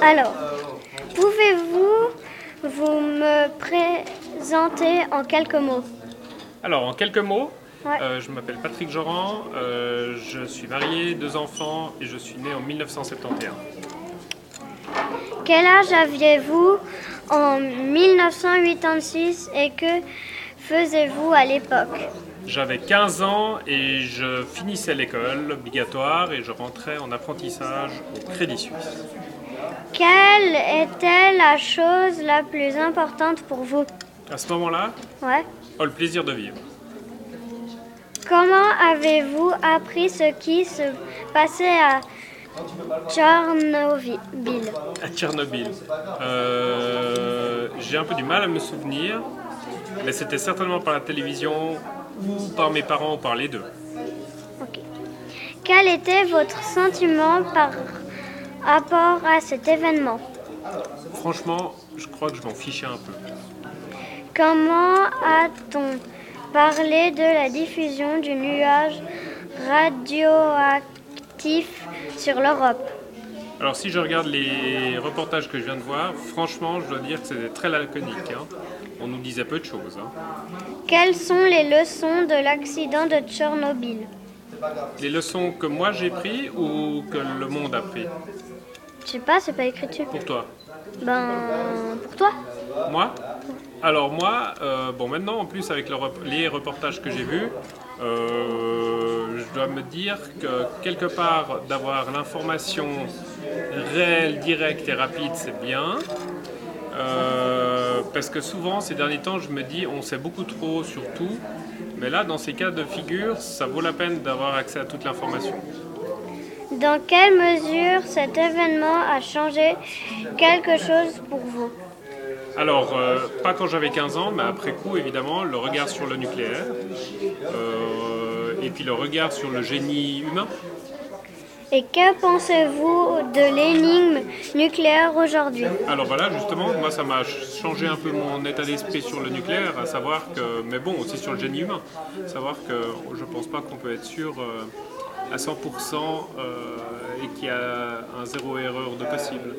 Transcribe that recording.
Alors, pouvez-vous vous me présenter en quelques mots? Alors, en quelques mots, Ouais. euh, je m'appelle Patrick Joran, euh, je suis marié, deux enfants et je suis né en 1971. Quel âge aviez-vous en 1986 et que faisiez-vous à l'époque J'avais 15 ans et je finissais l'école obligatoire et je rentrais en apprentissage au Crédit Suisse. Quelle était la chose la plus importante pour vous? À ce moment-là, Ouais. oh, le plaisir de vivre. Comment avez-vous appris ce qui se passait à Tchernobyl? À Tchernobyl. Euh, J'ai un peu du mal à me souvenir, mais c'était certainement par la télévision ou par mes parents ou par les deux. Ok. Quel était votre sentiment par rapport à cet événement? Franchement, je crois que je m'en fichais un peu. Comment a-t-on parlé de la diffusion du nuage radioactif sur l'Europe? Alors si je regarde les reportages que je viens de voir, franchement, je dois dire que c'était très laconique. hein. On nous disait peu de choses. hein. Quelles sont les leçons de l'accident de Tchernobyl Les leçons que moi j'ai pris ou que le monde a pris Je sais pas, c'est pas écrit dessus. Pour toi Ben, pour toi Moi? Alors moi, euh, bon maintenant en plus avec le rep- les reportages que j'ai vus, euh, je dois me dire que quelque part d'avoir l'information réelle, directe et rapide, c'est bien. Euh, parce que souvent ces derniers temps, je me dis on sait beaucoup trop sur tout, mais là dans ces cas de figure, ça vaut la peine d'avoir accès à toute l'information. Dans quelle mesure cet événement a changé quelque chose pour vous? Alors, euh, pas quand j'avais 15 ans, mais après coup, évidemment, le regard sur le nucléaire, euh, et puis le regard sur le génie humain. Et que pensez-vous de l'énigme nucléaire aujourd'hui Alors voilà, justement, moi, ça m'a changé un peu mon état d'esprit sur le nucléaire, à savoir que, mais bon, aussi sur le génie humain, savoir que je pense pas qu'on peut être sûr euh, à 100% euh, et qu'il y a un zéro erreur de possible.